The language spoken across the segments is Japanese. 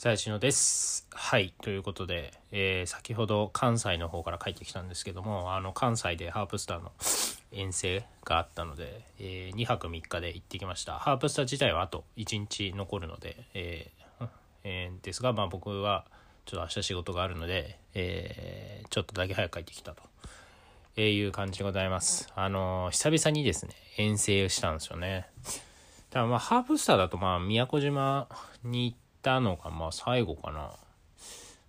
最新のです。はい。ということで、えー先ほど関西の方から帰ってきたんですけども、あの、関西でハープスターの遠征があったので、え2泊3日で行ってきました。ハープスター自体はあと1日残るので、えーえーですが、まあ僕はちょっと明日仕事があるので、えちょっとだけ早く帰ってきたと。えいう感じでございます。あの久々にですね、遠征したんですよね。ただまあハープスターだとまあ宮古島に行ってたのがまあ最後かな。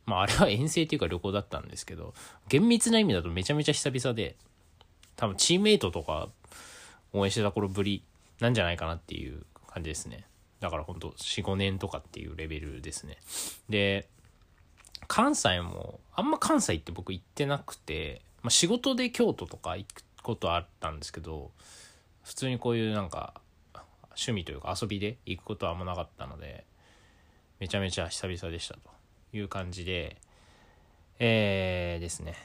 まああれは遠征っていうか旅行だったんですけど、厳密な意味だとめちゃめちゃ久々で、多分チームメイトとか応援してた頃ぶりなんじゃないかなっていう感じですね。だからほんと4、5年とかっていうレベルですね。で、関西も、あんま関西って僕行ってなくて、まあ、仕事で京都とか行くことあったんですけど、普通にこういうなんか趣味というか遊びで行くことはあんまなかったのでめちゃめちゃ久々でしたという感じでえー、ですね。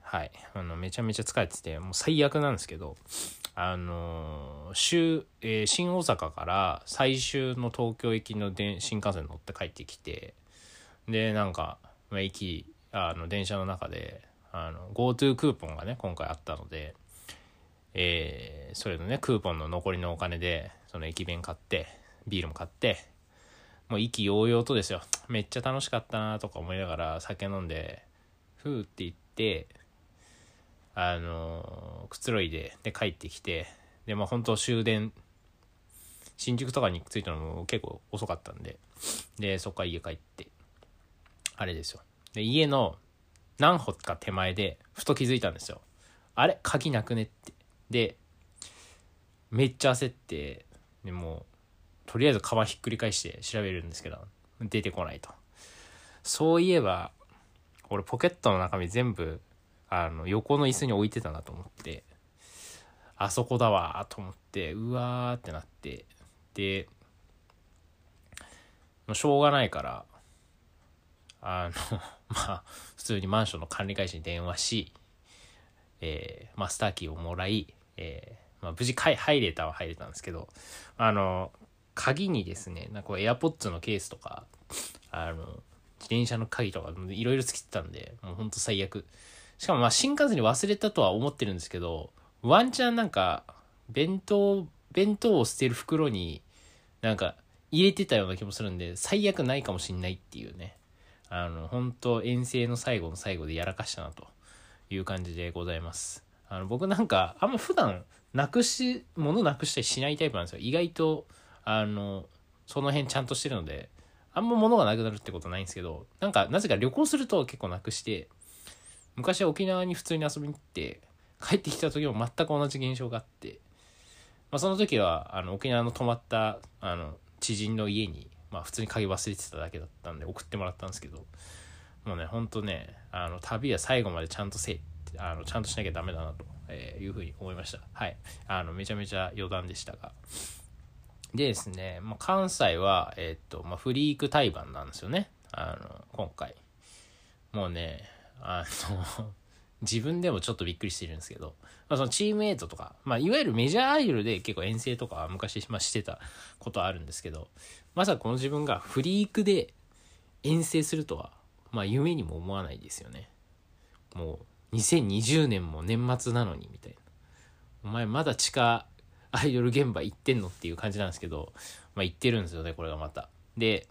はい。あのめちゃめちゃ疲れててもう最悪なんですけどあのー週、えー新大阪から最終の東京行きの電新幹線乗って帰ってきてでなんか、まあ、駅あの電車の中であの GoTo クーポンがね今回あったのでえーそれのねクーポンの残りのお金でその駅弁買ってビールも買ってもう意気揚々とですよ。めっちゃ楽しかったなとか思いながら酒飲んでふーって言ってあのーくつろいでで帰ってきてでまあ本当終電新宿とかに着いたのも結構遅かったんででそっから家帰ってあれですよ。で家の何歩か手前でふと気づいたんですよ。あれ？鍵なくねって。でめっちゃ焦ってでもうとりあえずカバンひっくり返して調べるんですけど出てこないと。そういえば俺ポケットの中身全部あの横の椅子に置いてたなと思ってあそこだわと思ってうわーってなってでもうしょうがないからあの まあ普通にマンションの管理会社に電話しえーマスターキーをもらい、えーまあ、無事入れたは入れたんですけどあの鍵にですねなんかこう AirPods のケースとかあの自転車の鍵とかいろいろつけてたんでもうほんと最悪しかもまあ新幹線に忘れたとは思ってるんですけどワンチャンなんか弁当弁当を捨てる袋になんか入れてたような気もするんで最悪ないかもしんないっていうねあの本当遠征の最後の最後でやらかしたなという感じでございます。あの僕なんかあんま普段なくし物なくしたりしないタイプなんですよ。意外とあのその辺ちゃんとしてるのであんま物がなくなるってことないんですけどなんかなぜか旅行すると結構なくして昔は沖縄に普通に遊びに行って帰ってきた時も全く同じ現象があって、まあ、その時はあの沖縄の泊まったあの知人の家に、まあ、普通に鍵忘れてただけだったんで送ってもらったんですけどもうね、ほんとね、あの、旅は最後までちゃんとせえって、あの、ちゃんとしなきゃダメだなと、えいうふうに思いました。はい。あの、めちゃめちゃ余談でしたが。でですね、まあ、関西は、えっと、まあ、フリーク対バンなんですよね。あの、今回。もうね、あの、自分でもちょっとびっくりしてるんですけど、まあ、そのチームメイトとか、まあ、いわゆるメジャーアイドルで結構遠征とかは昔、まあ、してたことあるんですけど、まさかこの自分がフリークで遠征するとは、まあ夢にも思わないですよね。もう2020年も年末なのにみたいな。お前まだ地下アイドル現場行ってんのっていう感じなんですけど、まあ行ってるんですよね、これがまた。で、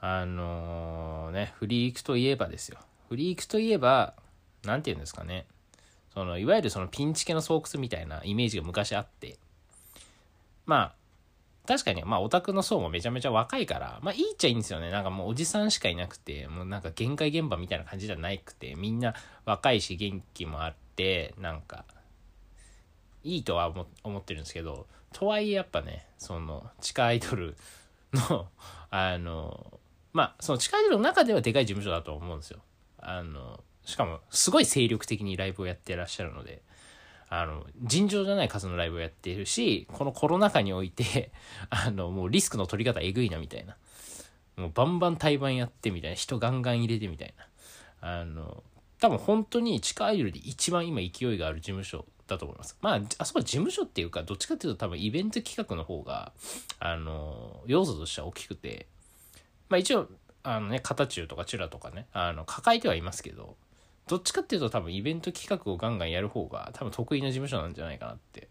あのね、フリークといえばですよ。フリークといえば、なんて言うんですかね。その、いわゆるそのピンチ系の巣窟みたいなイメージが昔あって、まあ、確かに、まあ、オタクの層もめちゃめちゃ若いから、まあ、いいっちゃいいんですよね。なんかもうおじさんしかいなくて、もうなんか限界現場みたいな感じじゃなくて、みんな若いし元気もあって、なんか、いいとは思ってるんですけど、とはいえやっぱね、その、地下アイドルの、あの、まあ、その地下アイドルの中ではでかい事務所だと思うんですよ。あの、しかも、すごい精力的にライブをやってらっしゃるので、あの、尋常じゃない数のライブをやっているし、このコロナ禍において、あの、もうリスクの取り方えぐいなみたいな。もうバンバン対バンやってみたいな。人ガンガン入れてみたいな。あの、多分本当に地下アイドルで一番今勢いがある事務所だと思います。まあ、あそこは事務所っていうか、どっちかっていうと多分イベント企画の方が、あの、要素としては大きくて、まあ一応あのね片中とかチュラとかねあの抱えてはいますけどどっちかっていうと多分イベント企画をガンガンやる方が多分得意な事務所なんじゃないかなって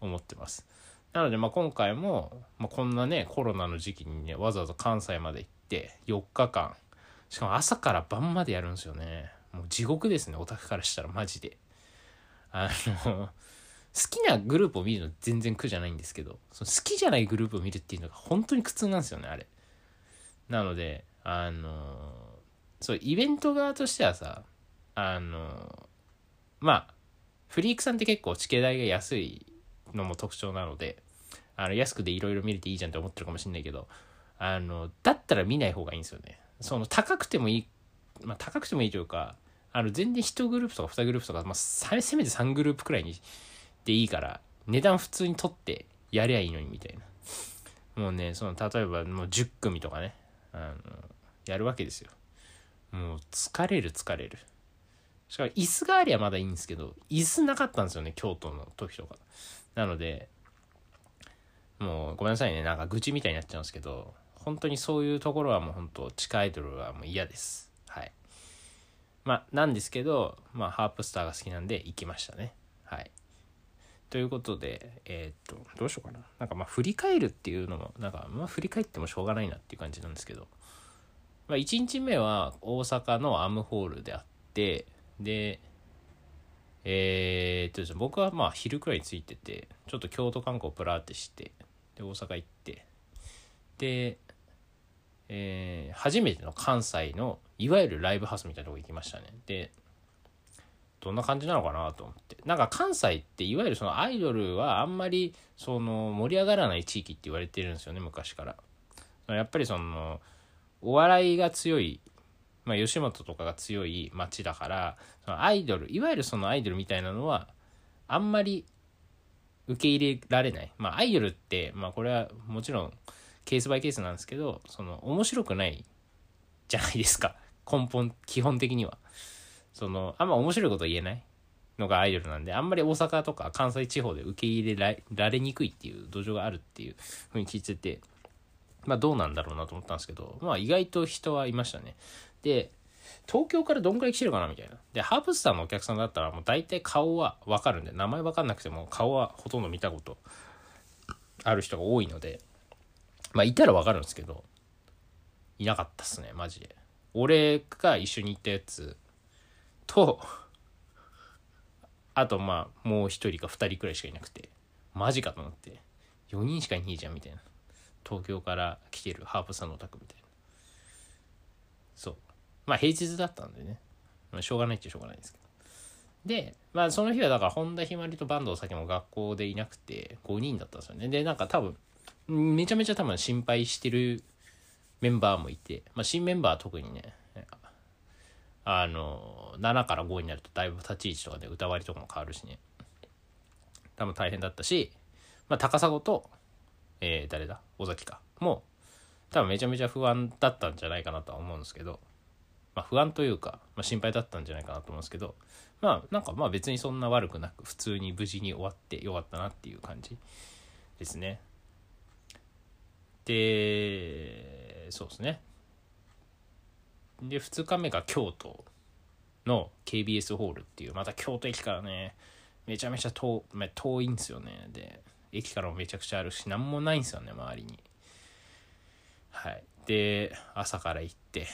思ってます。なのでまあ今回も、まあ、こんなねコロナの時期にねわざわざ関西まで行って4日間しかも朝から晩までやるんですよね。もう地獄ですねオタクからしたらマジで。あの好きなグループを見るの全然苦じゃないんですけどその好きじゃないグループを見るっていうのが本当に苦痛なんですよねあれ。なのであのそうイベント側としてはさあのまあフリークさんって結構チケ代が安いのも特徴なのであの安くでいろいろ見れていいじゃんって思ってるかもしんないけどあのだったら見ない方がいいんですよね。その高くてもいいまあ高くてもいいというかあの全然1グループとか2グループとか、まあ、せめて3グループくらいにでいいから値段普通に取ってやりゃいいのにみたいな。もうねその例えばもう10組とかねあのやるわけですよ。もう疲れる疲れる。しかも椅子がありゃまだいいんですけど椅子なかったんですよね京都の時とか。なのでもうごめんなさいねなんか愚痴みたいになっちゃうんですけど本当にそういうところはもう本当地下アイドルはもう嫌です。まあなんですけどまあハープスターが好きなんで行きましたね。はい。ということでえー、っとどうしようかな。なんかまあ振り返るっていうのもなんかまあ振り返ってもしょうがないなっていう感じなんですけど。まあ1日目は大阪のアムホールであってでえー、っと僕はまあ昼くらいに着いててちょっと京都観光プラーってしてで大阪行ってでえー、初めての関西のいわゆるライブハウスみたいなとこ行きましたね。でどんな感じなのかなと思って。なんか関西っていわゆるそのアイドルはあんまりその盛り上がらない地域って言われてるんですよね昔から。やっぱりそのお笑いが強いまあ、吉本とかが強い街だからそのアイドルいわゆるそのアイドルみたいなのはあんまり受け入れられない。まあアイドルってまあこれはもちろんケースバイケースなんですけどその面白くないじゃないですか。根本基本的にはそのあんま面白いこと言えないのがアイドルなんであんまり大阪とか関西地方で受け入れられにくいっていう土壌があるっていうふうに聞いててまあどうなんだろうなと思ったんですけどまあ意外と人はいましたねで東京からどんくらい来てるかなみたいな。で、ハーブスターのお客さんだったらもう大体顔はわかるんで、名前わかんなくても顔はほとんど見たことある人が多いので、まあいたらわかるんですけど、いなかったっすね、マジで。俺が一緒に行ったやつと、あとまあもう一人か二人くらいしかいなくて、マジかと思って、4人しかいねえじゃんみたいな。東京から来てるハーブさんのお宅みたいな。そう。まあ平日だったんでね。まあ、しょうがないっちゃしょうがないですけど。で、まあその日はだから本田ひまりと坂東咲も学校でいなくて5人だったんですよね。で、なんか多分、めちゃめちゃ多分心配してるメンバーもいて、まあ新メンバーは特にね、あの、7から5になるとだいぶ立ち位置とかで歌割りとかも変わるしね。多分大変だったし、まあ高砂と、えー、誰だ？尾崎か。も多分めちゃめちゃ不安だったんじゃないかなとは思うんですけど、まあ、不安というか、まあ、心配だったんじゃないかなと思うんですけどまあなんかまあ別にそんな悪くなく普通に無事に終わってよかったなっていう感じですねでそうですね。で2日目が京都の KBS ホールっていうまた京都駅からねめちゃめちゃ遠遠いんですよね。で駅からもめちゃくちゃあるし何もないんですよね周りに。はい。で朝から行って。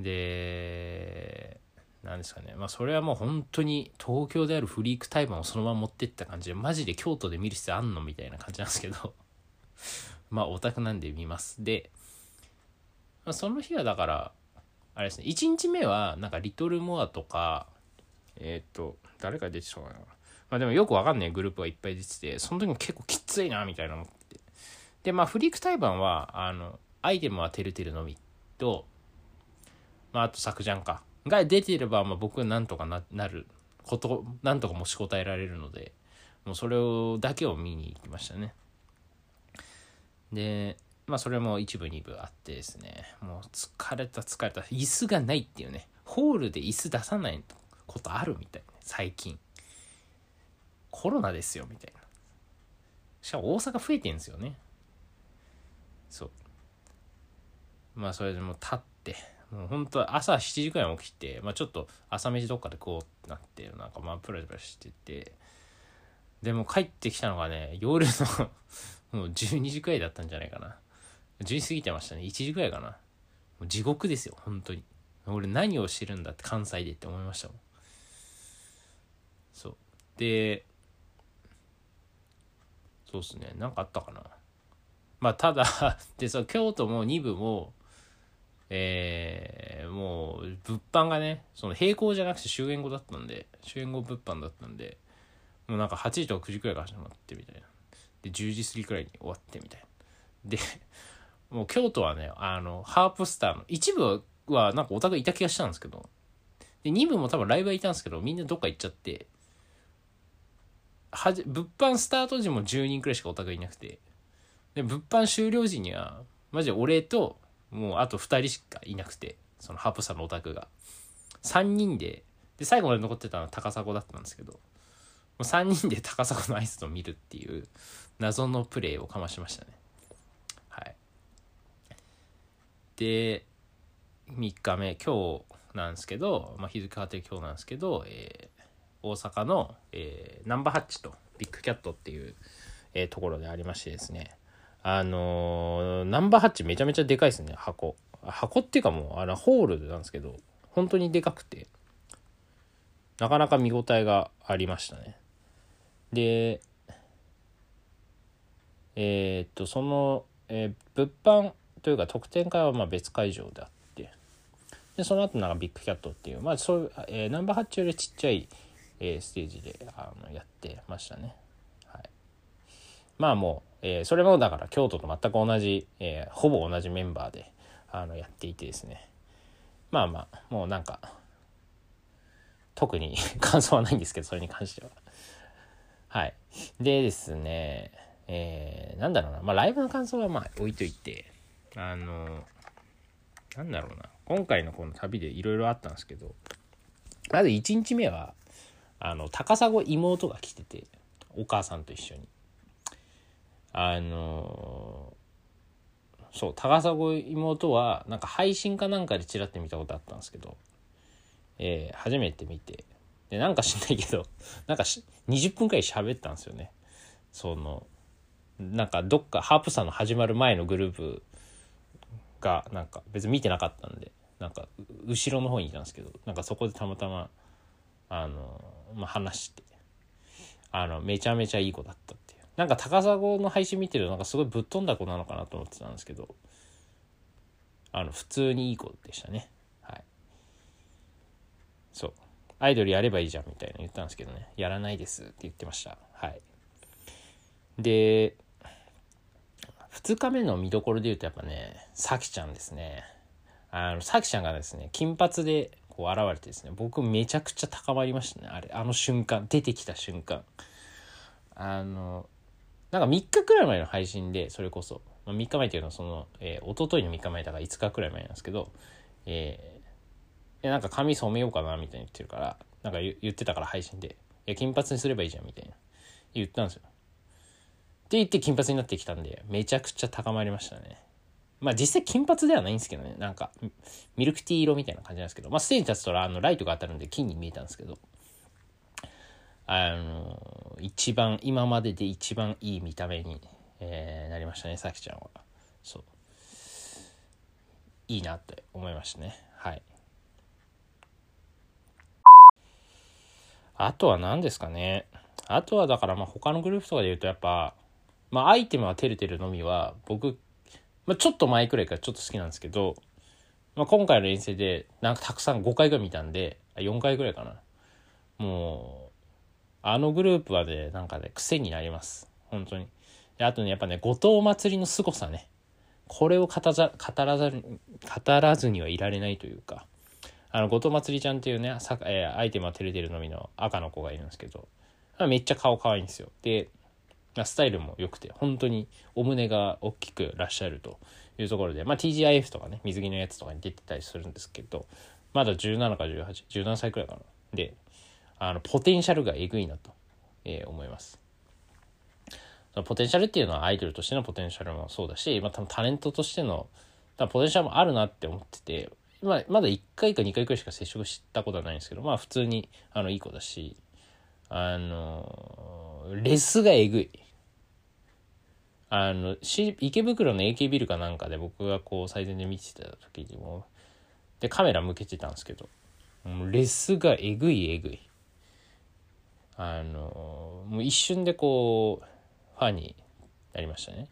で何ですかね。まあそれはもう本当に東京であるフリークタイマーをそのまま持ってった感じでマジで京都で見る必要あんのみたいな感じなんですけど。まあオタクなんで見ます。で、まあ、その日はだからあれですね1日目はなんかリトルモアとかえっ、ー、と誰か出てたかな。まあでもよくわかんないグループがいっぱい出ててその時も結構きついなみたいな思ってでまあフリークタイバンはあのアイテムはてるてるのみとまあ、あと作ジャンか。が出てれば、まあ、僕はなんとかななる。ことなんとか持ちこたえられるのでもうそれをだけを見に行きましたね。でまあそれも一部二部あってですね。もう疲れた疲れた。椅子がないっていうね。ホールで椅子出さないことあるみたいな最近。コロナですよみたいな。しかも大阪増えてんですよね。そう。まあそれでもう立って。もう本当は朝7時くらい起きて、まあ、ちょっと朝飯どっかでこうってなってなんかまあプラプラしてて。でも帰ってきたのがね夜のもう12時くらいだったんじゃないかな。10時過ぎてましたね。1時くらいかな。もう地獄ですよ本当に。俺何をしてるんだって関西でって思いましたもん。そう。でそうっすね。何かあったかな。まあただでそう京都も2部もえー、もう物販がねその並行じゃなくて終演後だったんで終演後物販だったんでもうなんか8時とか9時くらいから始まってみたいな。で10時過ぎくらいに終わってみたいな。で もう京都はねあのハープスターの一部はなんかオタクいた気がしたんですけどで2部も多分ライブはいたんですけどみんなどっか行っちゃってはじ物販スタート時も10人くらいしかオタクいなくてで物販終了時にはマジで俺ともうあと2人しかいなくてそのハープさんのオタクが。3人でで最後まで残ってたのは高砂だったんですけどもう3人で高砂のアイスを見るっていう謎のプレーをかましましたね。はい。で3日目今日なんですけど、まあ、日付変わって今日なんですけど、えー、大阪の、えー、ナンバーハッチとビッグキャットっていう、えー、ところでありましてですね。あのー、ナンバーハッチめちゃめちゃでかいですね箱。箱っていうかもうあのホールなんですけど本当にでかくてなかなか見応えがありましたね。でえー、っとその、えー、物販というか特典会はま別会場であってでその後なんかビッグキャットっていうまあそういう、えー、ナンバーハッチよりちっちゃい、え、ステージであのやってましたね。はい。まあもう、え、それもだから京都と全く同じ、え、ほぼ同じメンバーであのやっていてですね。まあまあもうなんか特に 感想はないんですけどそれに関しては。はい。でですねえー、なんだろうな。まあライブの感想はまあ置いといてあのなんだろうな。今回のこの旅でいろいろあったんですけどまず1日目はあの高砂妹が来ててお母さんと一緒に。あのそう高砂妹はなんか配信かなんかでちらって見たことあったんですけど、えー、初めて見て。でなんか知んないけどなんか20分くらい喋ったんですよね。そのなんかどっかハープさんの始まる前のグループがなんか別に見てなかったんでなんか後ろの方にいたんですけどなんかそこでたまたまあの、まあ、話してあのめちゃめちゃいい子だったっていう。なんか高砂の配信見てるとなんかすごいぶっ飛んだ子なのかなと思ってたんですけどあの普通にいい子でしたね。はい。そう。アイドルやればいいじゃんみたいな言ったんですけどね。やらないですって言ってました。はい。で2日目の見どころで言うとやっぱね、さきちゃんですね。あの、さきちゃんがですね、金髪でこう現れてですね、僕めちゃくちゃ高まりましたね。あれ、あの瞬間、出てきた瞬間。あの、なんか3日くらい前の配信で、それこそ、まあ、3日前っていうのはその、えー、一昨日の3日前だから5日くらい前なんですけど、えー、なんか髪染めようかなみたいに言ってるから、なんか言ってたから配信で、いや、金髪にすればいいじゃんみたいな。言ったんですよ。って言って金髪になってきたんで、めちゃくちゃ高まりましたね。まあ実際金髪ではないんですけどね。なんか、ミルクティー色みたいな感じなんですけど、まあステージ立つとあのライトが当たるんで金に見えたんですけど、あの、一番、今までで一番いい見た目に、えー、なりましたね、さきちゃんは。そう。いいなって思いましたね。はい。あとは何ですかね。あとはだからまあ他のグループとかで言うとやっぱまあアイテムはてるてるのみは僕、まあ、ちょっと前くらいからちょっと好きなんですけど、まあ、今回の遠征でなんかたくさん5回ぐらい見たんで4回ぐらいかな。もうあのグループはねなんかね癖になります。本当に。であとねやっぱね後藤祭りの凄さね。これを語ざ語らざる語らずにはいられないというか。あの後藤祭りちゃんっていうねさ、えー、アイテムはてるてるのみの赤の子がいるんですけど。めっちゃ顔可愛いんですよ。でスタイルも良くて、本当にお胸が大きくらっしゃるというところで、まあ、TGIF とかね、水着のやつとかに出てたりするんですけど、まだ17か18、17歳くらいかな。で、あの、ポテンシャルがえぐいなと、えー、思います。そのポテンシャルっていうのはアイドルとしてのポテンシャルもそうだし、まあ、多分タレントとしての、ポテンシャルもあるなって思ってて、まあ、まだ1回か2回くらいしか接触したことはないんですけど、まあ普通にあのいい子だし、あの、レスがえぐい。あの、池袋の AK ビルかなんかで僕がこう最前で見てた時にも、でカメラ向けてたんですけど、レスがえぐいえぐい。あの、もう一瞬でこう、ファンになりましたね。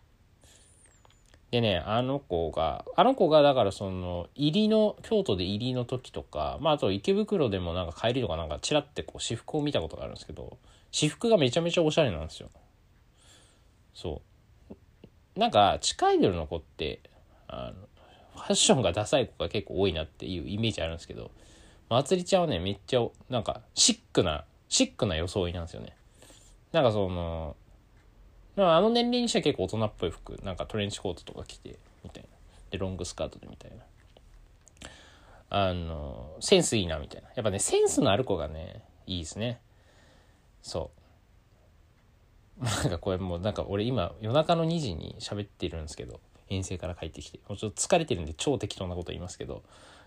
でね、あの子が、あの子がだからその、入りの、京都で入りの時とか、まああと池袋でもなんか帰りとかなんかチラってこう私服を見たことがあるんですけど、私服がめちゃめちゃおしゃれなんですよ。そう。なんか、地下アイドルの子って、あの、ファッションがダサい子が結構多いなっていうイメージあるんですけど、まつりちゃんはね、めっちゃ、なんか、シックな、シックな装いなんですよね。なんかその、あの年齢にしては結構大人っぽい服なんかトレンチコートとか着てみたいなでロングスカートでみたいなあのセンスいいなみたいなやっぱねセンスのある子がねいいですねそう。なんかこれもうなんか俺今夜中の2時に喋ってるんですけど遠征から帰ってきて。もうちょっと疲れてるんで超適当なこと言いますけど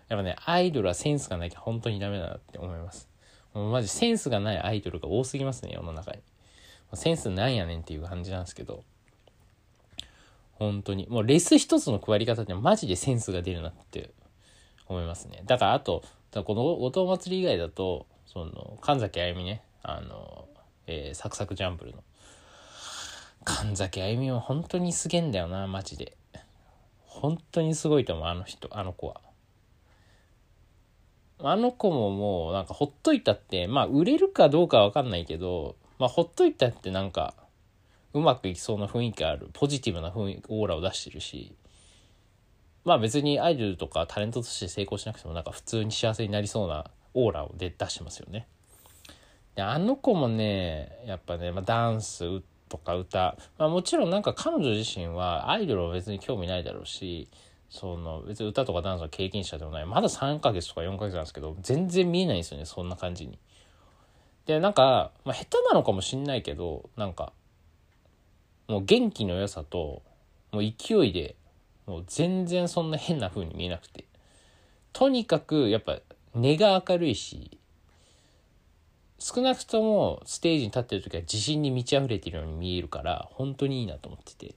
やっぱねアイドルはセンスがなきゃ本当にダメだなって思います。もうマジセンスがないアイドルが多すぎますね世の中に。センスなんやねんっていう感じなんですけど、本当に。もうレス一つの配り方ってマジでセンスが出るなって思いますね。だからあと、この後藤祭り以外だと、その、神崎あゆみね、あの、えー、サクサクジャンプルの。神崎あゆみは本当にすげえんだよな、マジで。本当にすごいと思う、あの人、あの子は。あの子ももうなんかほっといたって、まあ売れるかどうかわかんないけど、まあ、ほっといたってなんか、うまくいきそうな雰囲気ある、ポジティブな雰囲気、オーラを出してるし、まあ別にアイドルとかタレントとして成功しなくてもなんか普通に幸せになりそうなオーラを出してますよね。で、あの子もね、やっぱね、まあ、ダンスとか歌、まあもちろんなんか彼女自身はアイドルは別に興味ないだろうし、その別に歌とかダンスの経験者でもない。まだ3ヶ月とか4ヶ月なんですけど、全然見えないんですよね、そんな感じに。で、なんか、まあ、下手なのかもしんないけど、なんか、もう元気の良さと、もう勢いで、もう全然そんな変な風に見えなくて。とにかく、やっぱ、根が明るいし、少なくともステージに立ってる時は自信に満ち溢れてるように見えるから、本当にいいなと思ってて。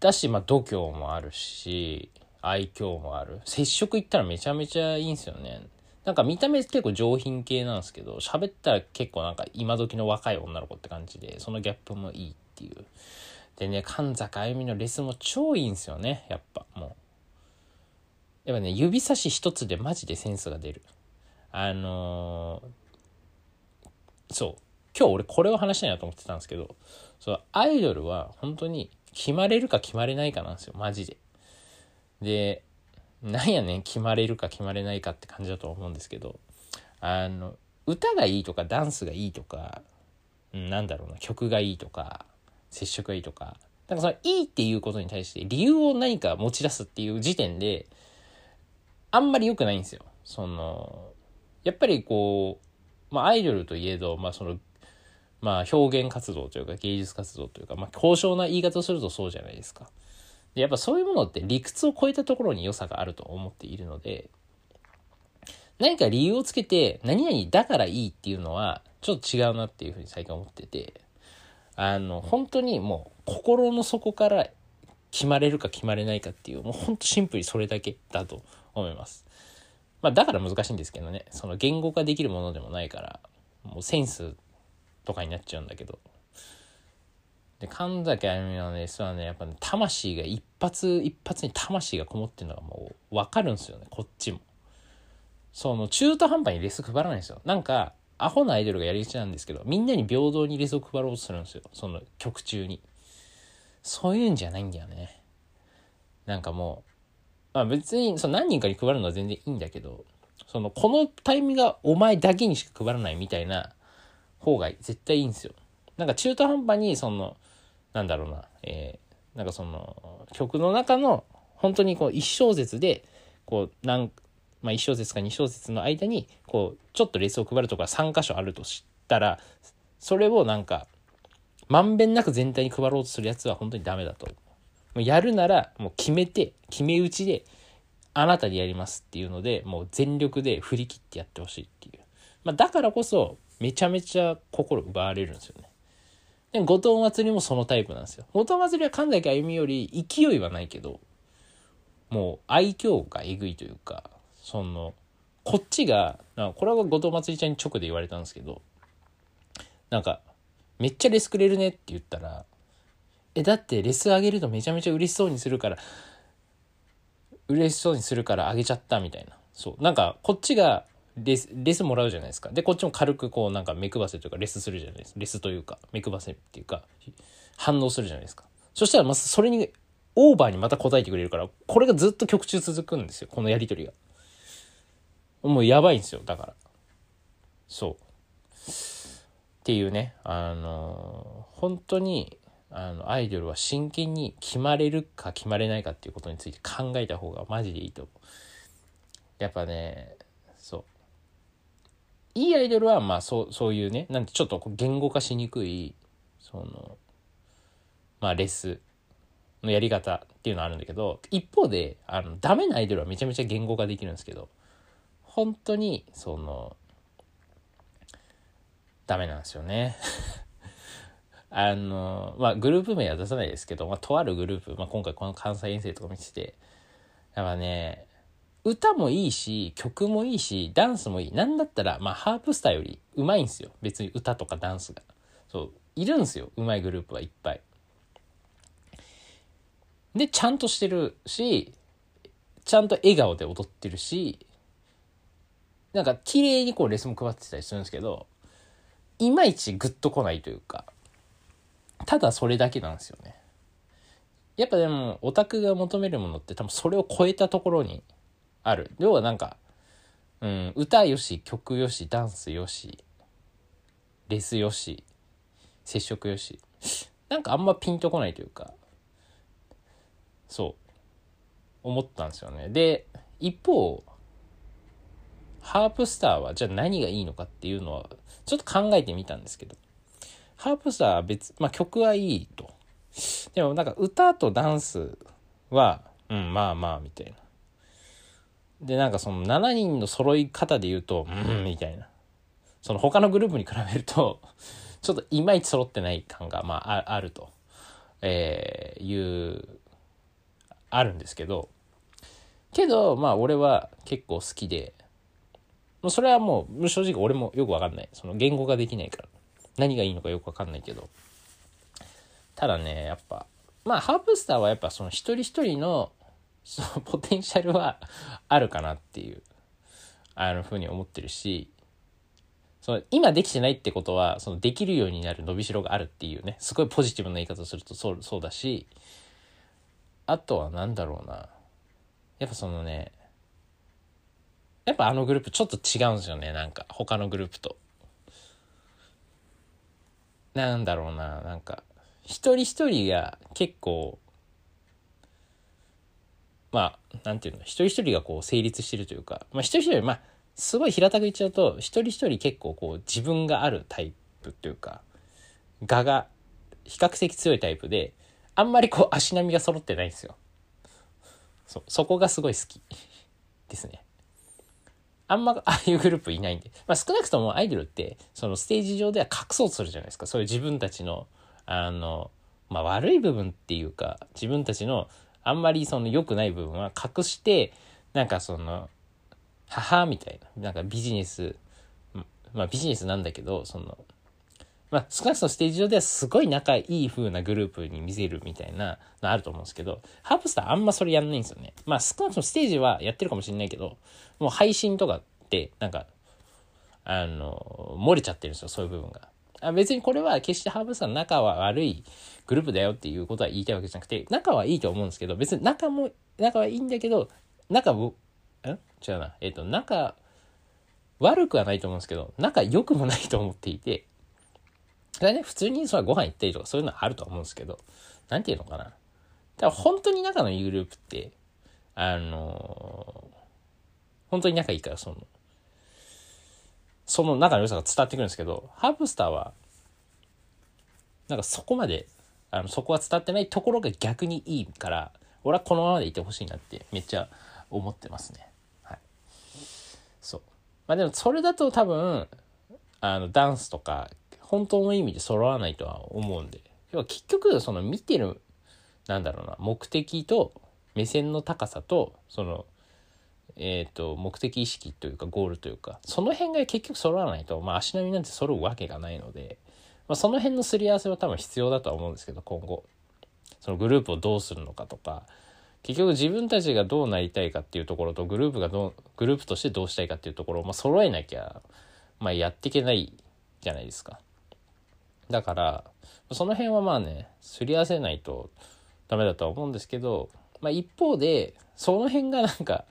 だし、まあ、度胸もあるし、愛嬌もある。接触行ったらめちゃめちゃいいんですよね。なんか見た目結構上品系なんですけど、喋ったら結構なんか今時の若い女の子って感じで、そのギャップもいいっていう。でね、神坂あゆみのレスも超いいんですよね、やっぱもう。やっぱね、指差し一つでマジでセンスが出る。あのー、そう。今日俺これを話したいなと思ってたんですけど、そう、アイドルは本当に決まれるか決まれないかなんですよ、マジで。で、なんやねん決まれるか決まれないかって感じだと思うんですけどあの歌がいいとかダンスがいいとか、うん、なんだろうな曲がいいとか接触がいいとかなんかそのいいっていうことに対して理由を何か持ち出すっていう時点であんまり良くないんですよ。そのやっぱりこう、まあ、アイドルといえど、まあ、そのまあ表現活動というか芸術活動というか、まあ、高尚な言い方をするとそうじゃないですか。でやっぱそういうものって理屈を超えたところに良さがあると思っているので、何か理由をつけて、何々だからいいっていうのは、ちょっと違うなっていうふうに最近思ってて、あの、本当にもう、心の底から決まれるか決まれないかっていう、もう本当シンプルにそれだけだと思います。まあ、だから難しいんですけどね、その言語化できるものでもないから、もうセンスとかになっちゃうんだけど、で神崎あゆみのね実はねやっぱね魂が一発一発に魂がこもってるのがもう分かるんですよね。こっちも。その中途半端にレス配らないんですよ。なんかアホなアイドルがやりがちなんですけどみんなに平等にレスを配ろうとするんですよ。その曲中に。そういうんじゃないんだよね。なんかもうまあ別にその何人かに配るのは全然いいんだけどそのこのタイミングがお前だけにしか配らないみたいな方が絶対いいんですよ。なんか中途半端にそのなんだろうな、えー、なんかその曲の中の本当にこう1小節でこうなんまあ、1小節か2小節の間にこうちょっとレースを配るとか3箇所あるとしたらそれをなんかまんべんなく全体に配ろうとするやつは本当にダメだと。もうやるならもう決めて決め打ちであなたでやりますっていうのでもう全力で振り切ってやってほしいっていう、まあ、だからこそめちゃめちゃ心奪われるんですよね。でも後藤祭りもそのタイプなんですよ。後藤祭りは神崎あゆみより勢いはないけどもう愛嬌がえぐいというかそのこっちがこれは後藤まつりちゃんに直で言われたんですけどなんか「めっちゃレスくれるね」って言ったら「えだってレスあげるとめちゃめちゃ嬉しそうにするから嬉しそうにするからあげちゃった」みたいな。そう。なんかこっちがレスレスもらうじゃないですか。でこっちも軽くこうなんか目配せというかレスするじゃないです。かレスというか目配せっていうか反応するじゃないですか。そしたらまそれにオーバーにまた答えてくれるからこれがずっと曲中続くんですよ。このやり取りが。もうやばいんですよ、だから。そう。っていうね、あの本当に、あの、アイドルは真剣に決まれるか決まれないかっていうことについて考えた方がマジでいいと思う。やっぱね、そう。いいアイドルは、まあ、そう、そういうね、なんてちょっと言語化しにくい、その、まあ、レスのやり方っていうのはあるんだけど、一方で、あの、ダメなアイドルはめちゃめちゃ言語化できるんですけど、本当にそのダメなんですよねあのまあグループ名は出さないですけど、まあ、とあるグループ、まあ、今回この関西遠征とか見ててやっぱね歌もいいし曲もいいしダンスもいい。なんだったら、まあ、ハープスターよりうまいんですよ。別に歌とかダンスが。そういるんですよ。うまいグループはいっぱい。でちゃんとしてるしちゃんと笑顔で踊ってるしなんか綺麗にこうレスも配ってたりするんですけど、いまいちグッと来ないというか、ただそれだけなんですよね。やっぱでも、オタクが求めるものって多分それを超えたところにある。要はなんか、うん、歌よし、曲よし、ダンスよし、レスよし、接触よし。なんかあんまピンとこないというか、そう、思ったんですよね。で、一方、ハープスターはじゃあ何がいいのかっていうのはちょっと考えてみたんですけどハープスターは別、まあ、曲はいいと。でもなんか歌とダンスはうんまあまあみたいな。でなんかその7人の揃い方で言うとうんみたいな。その他のグループに比べるとちょっといまいち揃ってない感がまああると、えー、いうあるんですけど。けどまあ俺は結構好きで。もうそれはもう正直俺もよくわかんない。その言語ができないから。何がいいのかよくわかんないけど。ただね、やっぱ、まあハープスターはやっぱその一人一人のそのポテンシャルはあるかなっていう、あのふうに思ってるし、その今できてないってことは、そのできるようになる伸びしろがあるっていうね、すごいポジティブな言い方をするとそうそうだし、あとは何だろうな。やっぱそのね、やっぱあのグループちょっと違うんですよねなんか他のグループと。なんだろうななんか一人一人が結構まあなんていうの一人一人がこう成立してるというか、まあ、一人一人まあすごい平たく言っちゃうと一人一人結構こう自分があるタイプっていうか我が比較的強いタイプであんまりこう足並みが揃ってないんですよ。そそこがすごい好きですね。あんま ああいうグループいないんで、まあ、少なくともアイドルってそのステージ上では隠そうとするじゃないですか。そういう自分たちのあの、まあ、悪い部分っていうか自分たちのあんまりその良くない部分は隠してなんかその母みたいななんかビジネスまあビジネスなんだけどそのまあ、少なくともステージ上ではすごい仲いい風なグループに見せるみたいなのあると思うんですけど、ハープスターあんまそれやんないんですよね。まあ少なくともステージはやってるかもしれないけど、もう配信とかってなんか、あの、漏れちゃってるんですよ、そういう部分が。あ別にこれは決してハーブスター仲は悪いグループだよっていうことは言いたいわけじゃなくて、仲はいいと思うんですけど、別に仲も、仲はいいんだけど、仲ん違うな。えっ、ー、と、仲、悪くはないと思うんですけど、仲良くもないと思っていて、それね、普通にそれご飯行ったりとかそういうのはあると思うんですけど、なんていうのかな。だから本当に仲のいいグループって、あのー、本当に仲いいから、その、その仲の良さが伝わってくるんですけど、ハープスターは、なんかそこまで、あのそこは伝わってないところが逆にいいから俺はこのままでいてほしいなってめっちゃ思ってますね。はい。そう。まあでもそれだと多分あのダンスとか本当の意味で揃わないとは思うんで。要は結局その見てるなんだろうな目的と目線の高さとそのえーと、目的意識というかゴールというかその辺が結局揃わないと、まあ、足並みなんて揃うわけがないので、まあ、その辺のすり合わせは多分必要だとは思うんですけど今後。そのグループをどうするのかとか結局自分たちがどうなりたいかっていうところとグループがどうグループとしてどうしたいかっていうところを、まあ、揃えなきゃ、まあ、やっていけないじゃないですか。だからその辺はまあねすり合わせないとダメだとは思うんですけど、まあ、一方でその辺がなんか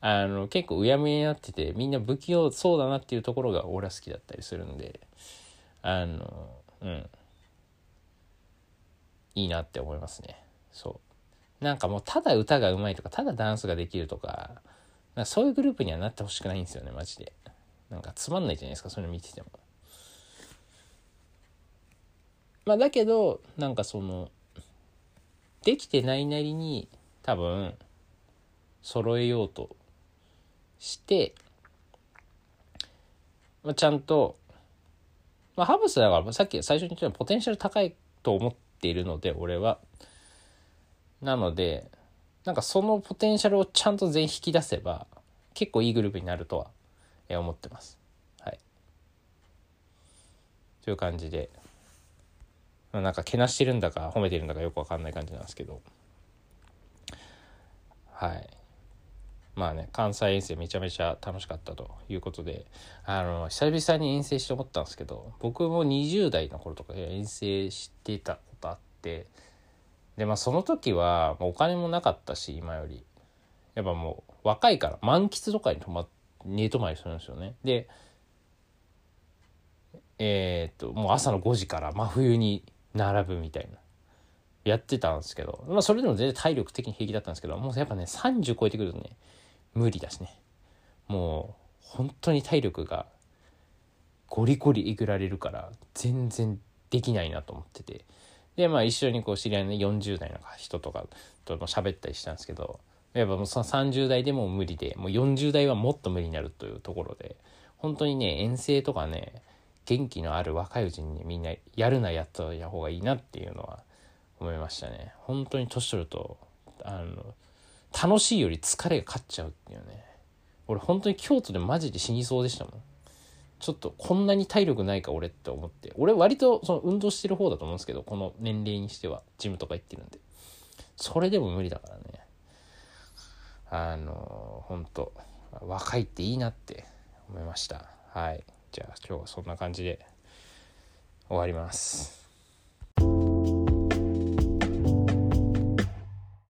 あの結構うやむやになっててみんな不器用そうだなっていうところが俺は好きだったりするんであのうん。いいなって思いますね。そう。なんかもうただ歌がうまいとかただダンスができるとかかそういうグループにはなってほしくないんですよねマジで。なんかつまんないじゃないですかそういうの見てても。まあだけどなんかそのできてないなりに多分揃えようとして、まあ、ちゃんと、まあ、ハブスだからさっき最初に言ったようにポテンシャル高いと思っているので俺は。なのでなんかそのポテンシャルをちゃんと全員引き出せば結構いいグループになるとは思ってます。はい。という感じで、なんかけなしてるんだか褒めてるんだかよくわかんない感じなんですけど。はい。まあね関西遠征めちゃめちゃ楽しかったということで。あの久々に遠征して思ったんですけど僕も20代の頃とか遠征してたことあって。でまあその時はお金もなかったし今より。やっぱもう若いから満喫とかに泊ま寝泊まりするんですよね。でえー、っともう朝の5時から真冬に並ぶみたいな。やってたんですけど、まあ、それでも全然体力的に平気だったんですけどもうやっぱね30超えてくるとね無理だしね。もう本当に体力がゴリゴリえぐられるから全然できないなと思ってて。でまあ一緒にこう知り合いの40代の人とかとも喋ったりしたんですけどやっぱもうその30代でも無理でもう40代はもっと無理になるというところで本当にね遠征とかね元気のある若いうちにみんなやるなやった方がいいなっていうのは思いましたね。本当に年取るとあの楽しいより疲れが勝っちゃうっていうね。俺本当に京都でマジで死にそうでしたもん。ちょっとこんなに体力ないか俺って思って。俺割とその運動してる方だと思うんですけどこの年齢にしてはジムとか行ってるんで。それでも無理だからね。あの本当若いっていいなって思いました。はい。じゃあ今日はそんな感じで終わります。